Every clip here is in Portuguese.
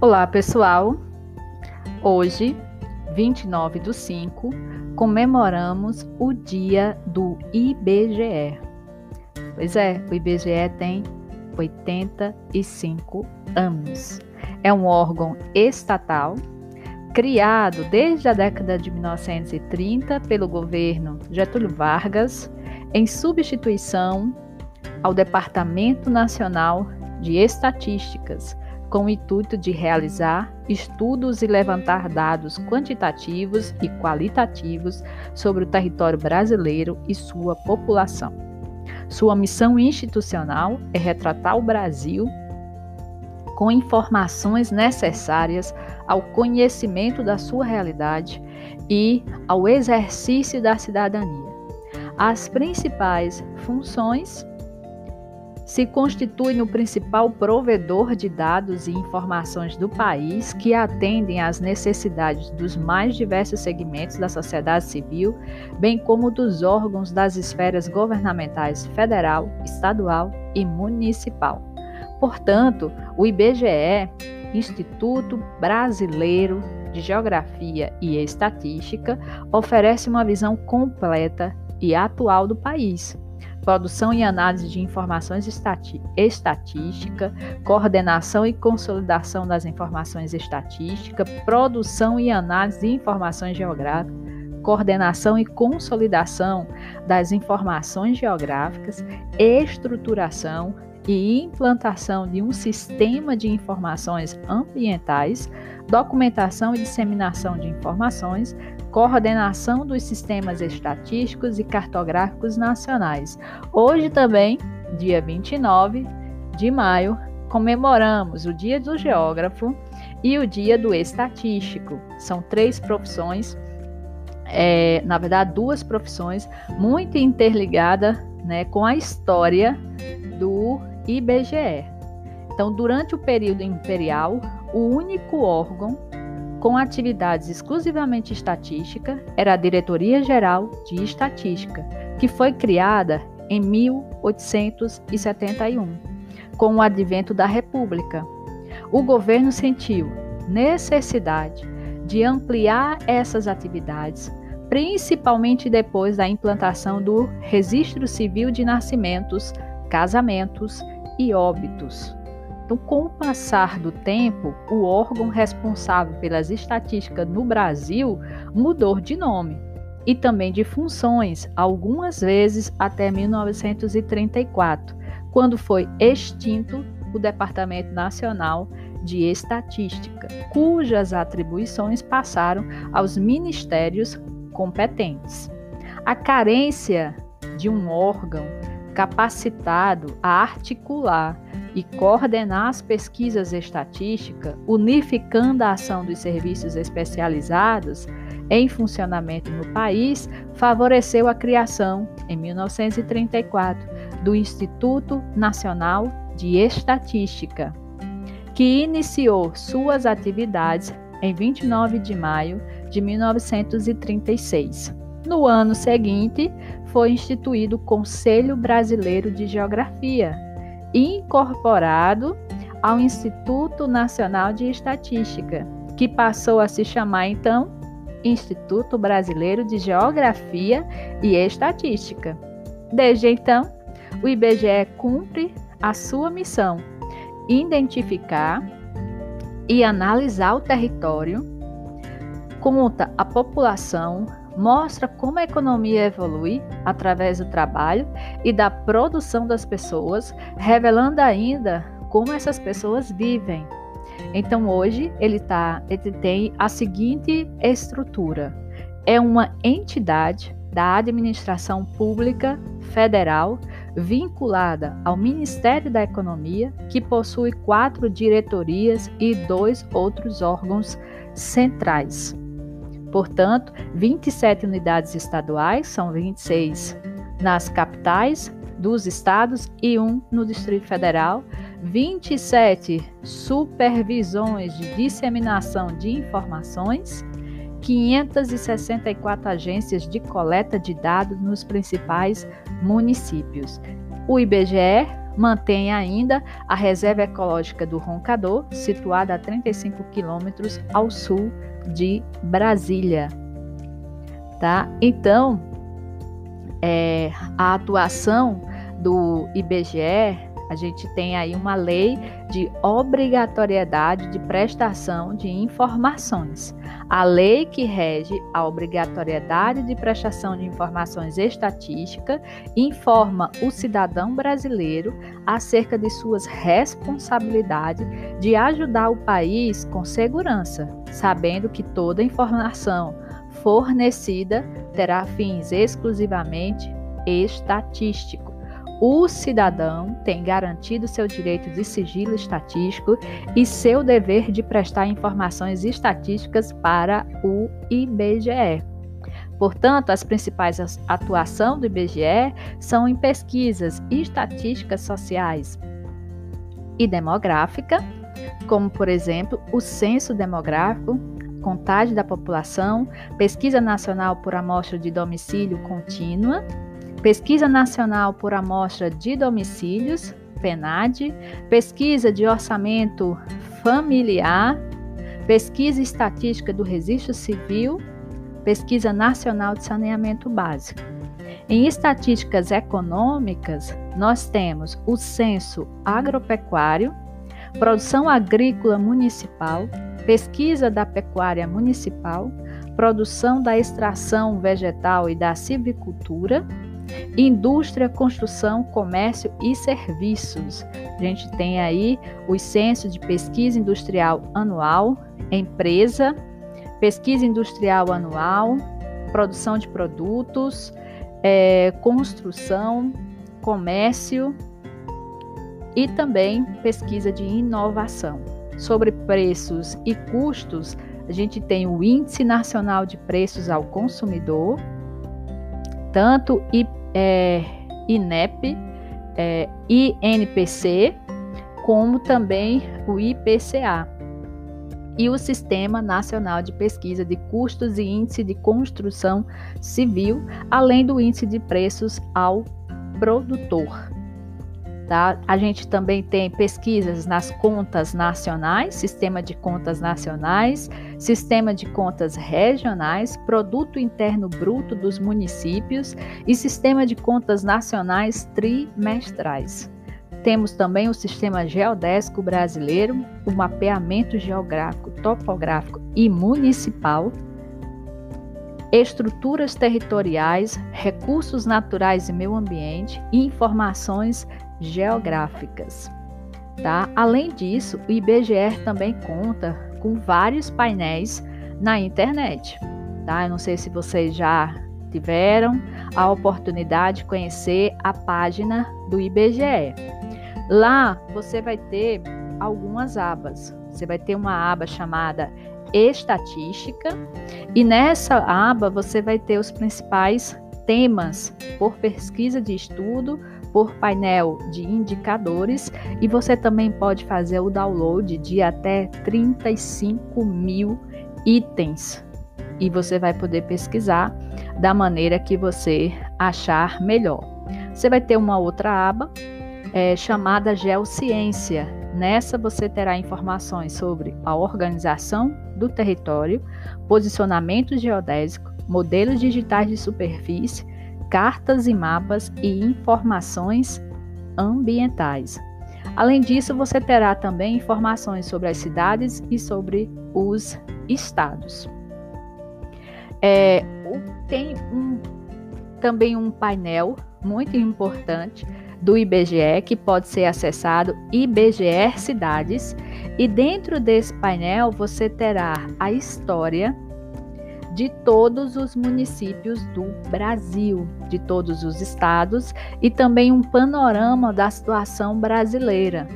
Olá, pessoal! Hoje, 29 do 5, comemoramos o dia do IBGE. Pois é, o IBGE tem 85 anos. É um órgão estatal criado desde a década de 1930 pelo governo Getúlio Vargas, em substituição ao Departamento Nacional de Estatísticas com o intuito de realizar estudos e levantar dados quantitativos e qualitativos sobre o território brasileiro e sua população. Sua missão institucional é retratar o Brasil com informações necessárias ao conhecimento da sua realidade e ao exercício da cidadania. As principais funções se constitui no principal provedor de dados e informações do país que atendem às necessidades dos mais diversos segmentos da sociedade civil, bem como dos órgãos das esferas governamentais federal, estadual e municipal. Portanto, o IBGE, Instituto Brasileiro de Geografia e Estatística, oferece uma visão completa e atual do país produção e análise de informações estatística, coordenação e consolidação das informações estatísticas, produção e análise de informações geográficas, coordenação e consolidação das informações geográficas, estruturação e implantação de um sistema de informações ambientais, documentação e disseminação de informações, coordenação dos sistemas estatísticos e cartográficos nacionais. Hoje também, dia 29 de maio, comemoramos o Dia do Geógrafo e o Dia do Estatístico. São três profissões, é, na verdade, duas profissões muito interligadas né, com a história do IBGE. Então, durante o período imperial, o único órgão com atividades exclusivamente estatística, era a Diretoria Geral de Estatística, que foi criada em 1871, com o advento da República. O governo sentiu necessidade de ampliar essas atividades, principalmente depois da implantação do Registro Civil de Nascimentos, Casamentos e Óbitos. Então, com o passar do tempo, o órgão responsável pelas estatísticas no Brasil mudou de nome e também de funções, algumas vezes até 1934, quando foi extinto o Departamento Nacional de Estatística, cujas atribuições passaram aos ministérios competentes. A carência de um órgão capacitado a articular e coordenar as pesquisas estatísticas, unificando a ação dos serviços especializados em funcionamento no país, favoreceu a criação, em 1934, do Instituto Nacional de Estatística, que iniciou suas atividades em 29 de maio de 1936. No ano seguinte, foi instituído o Conselho Brasileiro de Geografia, incorporado ao Instituto Nacional de Estatística, que passou a se chamar então Instituto Brasileiro de Geografia e Estatística. Desde então, o IBGE cumpre a sua missão: identificar e analisar o território, conta a população, mostra como a economia evolui através do trabalho e da produção das pessoas, revelando ainda como essas pessoas vivem. Então hoje ele, tá, ele tem a seguinte estrutura: é uma entidade da administração pública federal vinculada ao Ministério da Economia, que possui quatro diretorias e dois outros órgãos centrais. Portanto, 27 unidades estaduais, são 26 nas capitais dos estados e um no Distrito Federal, 27 supervisões de disseminação de informações, 564 agências de coleta de dados nos principais municípios. O IBGE mantém ainda a reserva ecológica do Roncador, situada a 35 quilômetros ao sul de Brasília. Tá? Então, é, a atuação do IBGE a gente tem aí uma lei de obrigatoriedade de prestação de informações. A lei que rege a obrigatoriedade de prestação de informações estatísticas informa o cidadão brasileiro acerca de suas responsabilidades de ajudar o país com segurança, sabendo que toda informação fornecida terá fins exclusivamente estatísticos o cidadão tem garantido seu direito de sigilo estatístico e seu dever de prestar informações estatísticas para o IBGE. Portanto, as principais atuações do IBGE são em pesquisas estatísticas sociais e demográfica, como por exemplo o censo demográfico, contagem da população, pesquisa nacional por amostra de domicílio contínua Pesquisa Nacional por Amostra de Domicílios, PENAD, Pesquisa de Orçamento Familiar, Pesquisa Estatística do Registro Civil, Pesquisa Nacional de Saneamento Básico. Em estatísticas econômicas, nós temos o Censo Agropecuário, Produção Agrícola Municipal, Pesquisa da Pecuária Municipal, Produção da Extração Vegetal e da Silvicultura, Indústria, construção, comércio e serviços. A gente tem aí os censos de pesquisa industrial anual, empresa, pesquisa industrial anual, produção de produtos, é, construção, comércio e também pesquisa de inovação. Sobre preços e custos, a gente tem o Índice Nacional de Preços ao Consumidor, tanto é, INEP, é, INPC, como também o IPCA e o Sistema Nacional de Pesquisa de Custos e Índice de Construção Civil, além do Índice de Preços ao Produtor. Tá? A gente também tem pesquisas nas contas nacionais, sistema de contas nacionais, sistema de contas regionais, produto interno bruto dos municípios e sistema de contas nacionais trimestrais. Temos também o sistema geodésico brasileiro, o mapeamento geográfico, topográfico e municipal, estruturas territoriais, recursos naturais e meio ambiente informações geográficas. Tá? Além disso, o IBGE também conta com vários painéis na internet. Tá? Eu não sei se vocês já tiveram a oportunidade de conhecer a página do IBGE. Lá você vai ter algumas abas. Você vai ter uma aba chamada Estatística e nessa aba você vai ter os principais temas por pesquisa de estudo por painel de indicadores e você também pode fazer o download de até 35 mil itens e você vai poder pesquisar da maneira que você achar melhor. Você vai ter uma outra aba é, chamada Geociência. Nessa você terá informações sobre a organização do território, posicionamento geodésico, modelos digitais de superfície, cartas e mapas e informações ambientais. Além disso, você terá também informações sobre as cidades e sobre os estados. É, tem um, também um painel muito importante do IBGE que pode ser acessado IBGE Cidades e dentro desse painel você terá a história de todos os municípios do Brasil, de todos os estados e também um panorama da situação brasileira.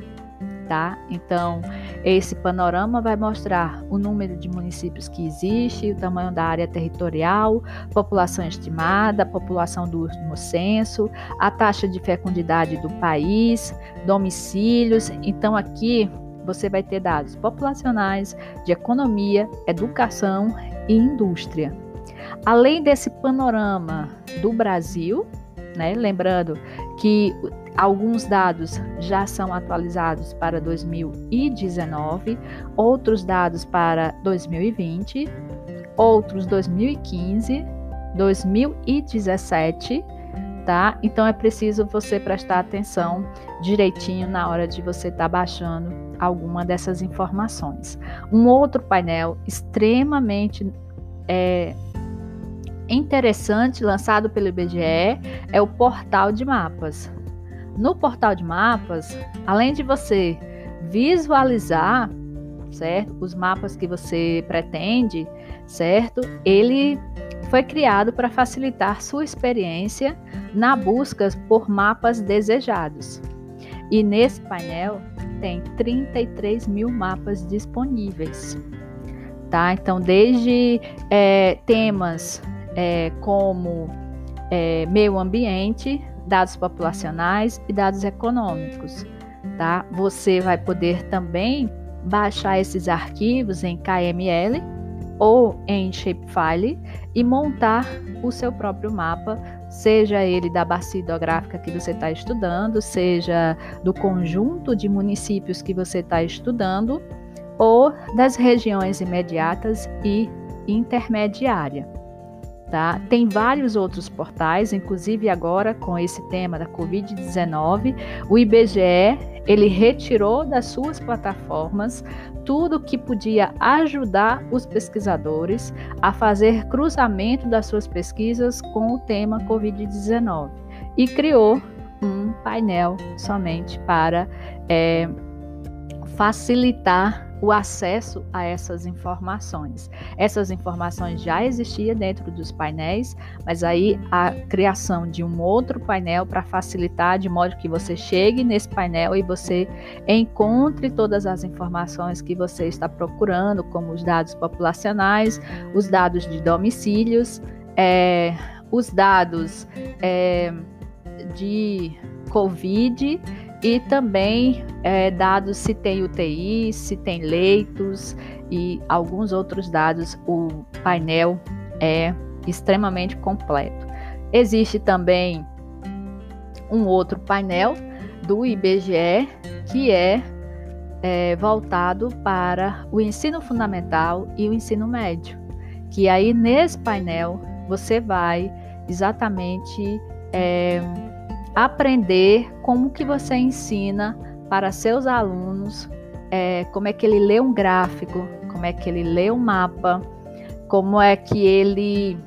Tá? Então, esse panorama vai mostrar o número de municípios que existe, o tamanho da área territorial, população estimada, população do último censo, a taxa de fecundidade do país, domicílios. Então, aqui você vai ter dados populacionais, de economia, educação e indústria. Além desse panorama do Brasil, né? Lembrando que alguns dados já são atualizados para 2019, outros dados para 2020, outros 2015, 2017 tá? Então é preciso você prestar atenção direitinho na hora de você estar tá baixando alguma dessas informações. Um outro painel extremamente é, interessante lançado pelo IBGE é o portal de mapas. No portal de mapas, além de você visualizar, certo, os mapas que você pretende, certo, ele foi criado para facilitar sua experiência na busca por mapas desejados. E nesse painel tem 33 mil mapas disponíveis. Tá? Então, desde é, temas é, como é, meio ambiente, dados populacionais e dados econômicos. Tá? Você vai poder também baixar esses arquivos em KML ou em Shapefile e montar o seu próprio mapa, seja ele da bacia hidrográfica que você está estudando, seja do conjunto de municípios que você está estudando, ou das regiões imediatas e intermediária. Tá? Tem vários outros portais, inclusive agora com esse tema da Covid-19, o IBGE ele retirou das suas plataformas tudo que podia ajudar os pesquisadores a fazer cruzamento das suas pesquisas com o tema Covid-19 e criou um painel somente para é, facilitar o acesso a essas informações. Essas informações já existiam dentro dos painéis, mas aí a criação de um outro painel para facilitar de modo que você chegue nesse painel e você encontre todas as informações que você está procurando, como os dados populacionais, os dados de domicílios, é, os dados é, de Covid e também é, dados se tem UTI, se tem leitos e alguns outros dados. O painel é extremamente completo. Existe também um outro painel do IBGE que é, é voltado para o ensino fundamental e o ensino médio. Que aí nesse painel você vai exatamente é, aprender como que você ensina para seus alunos, é, como é que ele lê um gráfico, como é que ele lê um mapa, como é que ele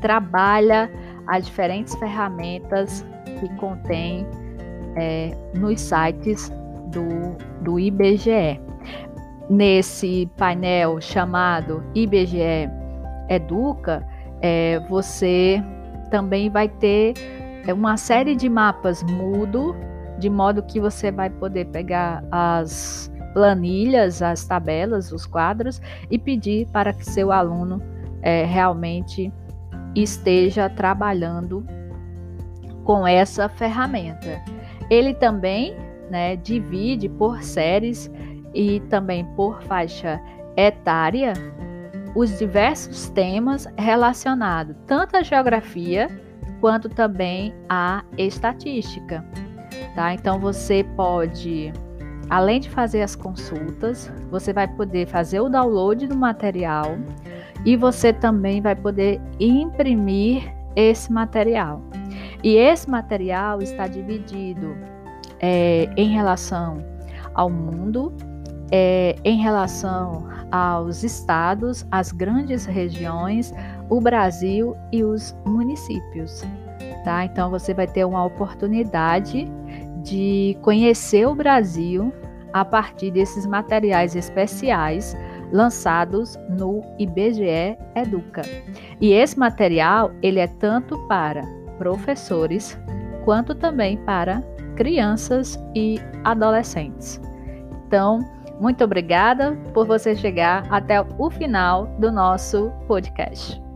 trabalha as diferentes ferramentas que contém é, nos sites do, do IBGE. Nesse painel chamado IBGE Educa, é, você também vai ter é uma série de mapas mudo, de modo que você vai poder pegar as planilhas, as tabelas, os quadros e pedir para que seu aluno é, realmente esteja trabalhando com essa ferramenta. Ele também né, divide por séries e também por faixa etária os diversos temas relacionados tanto à geografia quanto também a estatística. Tá? Então você pode, além de fazer as consultas, você vai poder fazer o download do material e você também vai poder imprimir esse material. E esse material está dividido é, em relação ao mundo, é, em relação aos estados, às grandes regiões, o Brasil e os municípios. Tá? Então você vai ter uma oportunidade de conhecer o Brasil a partir desses materiais especiais lançados no IBGE Educa. E esse material, ele é tanto para professores quanto também para crianças e adolescentes. Então, muito obrigada por você chegar até o final do nosso podcast.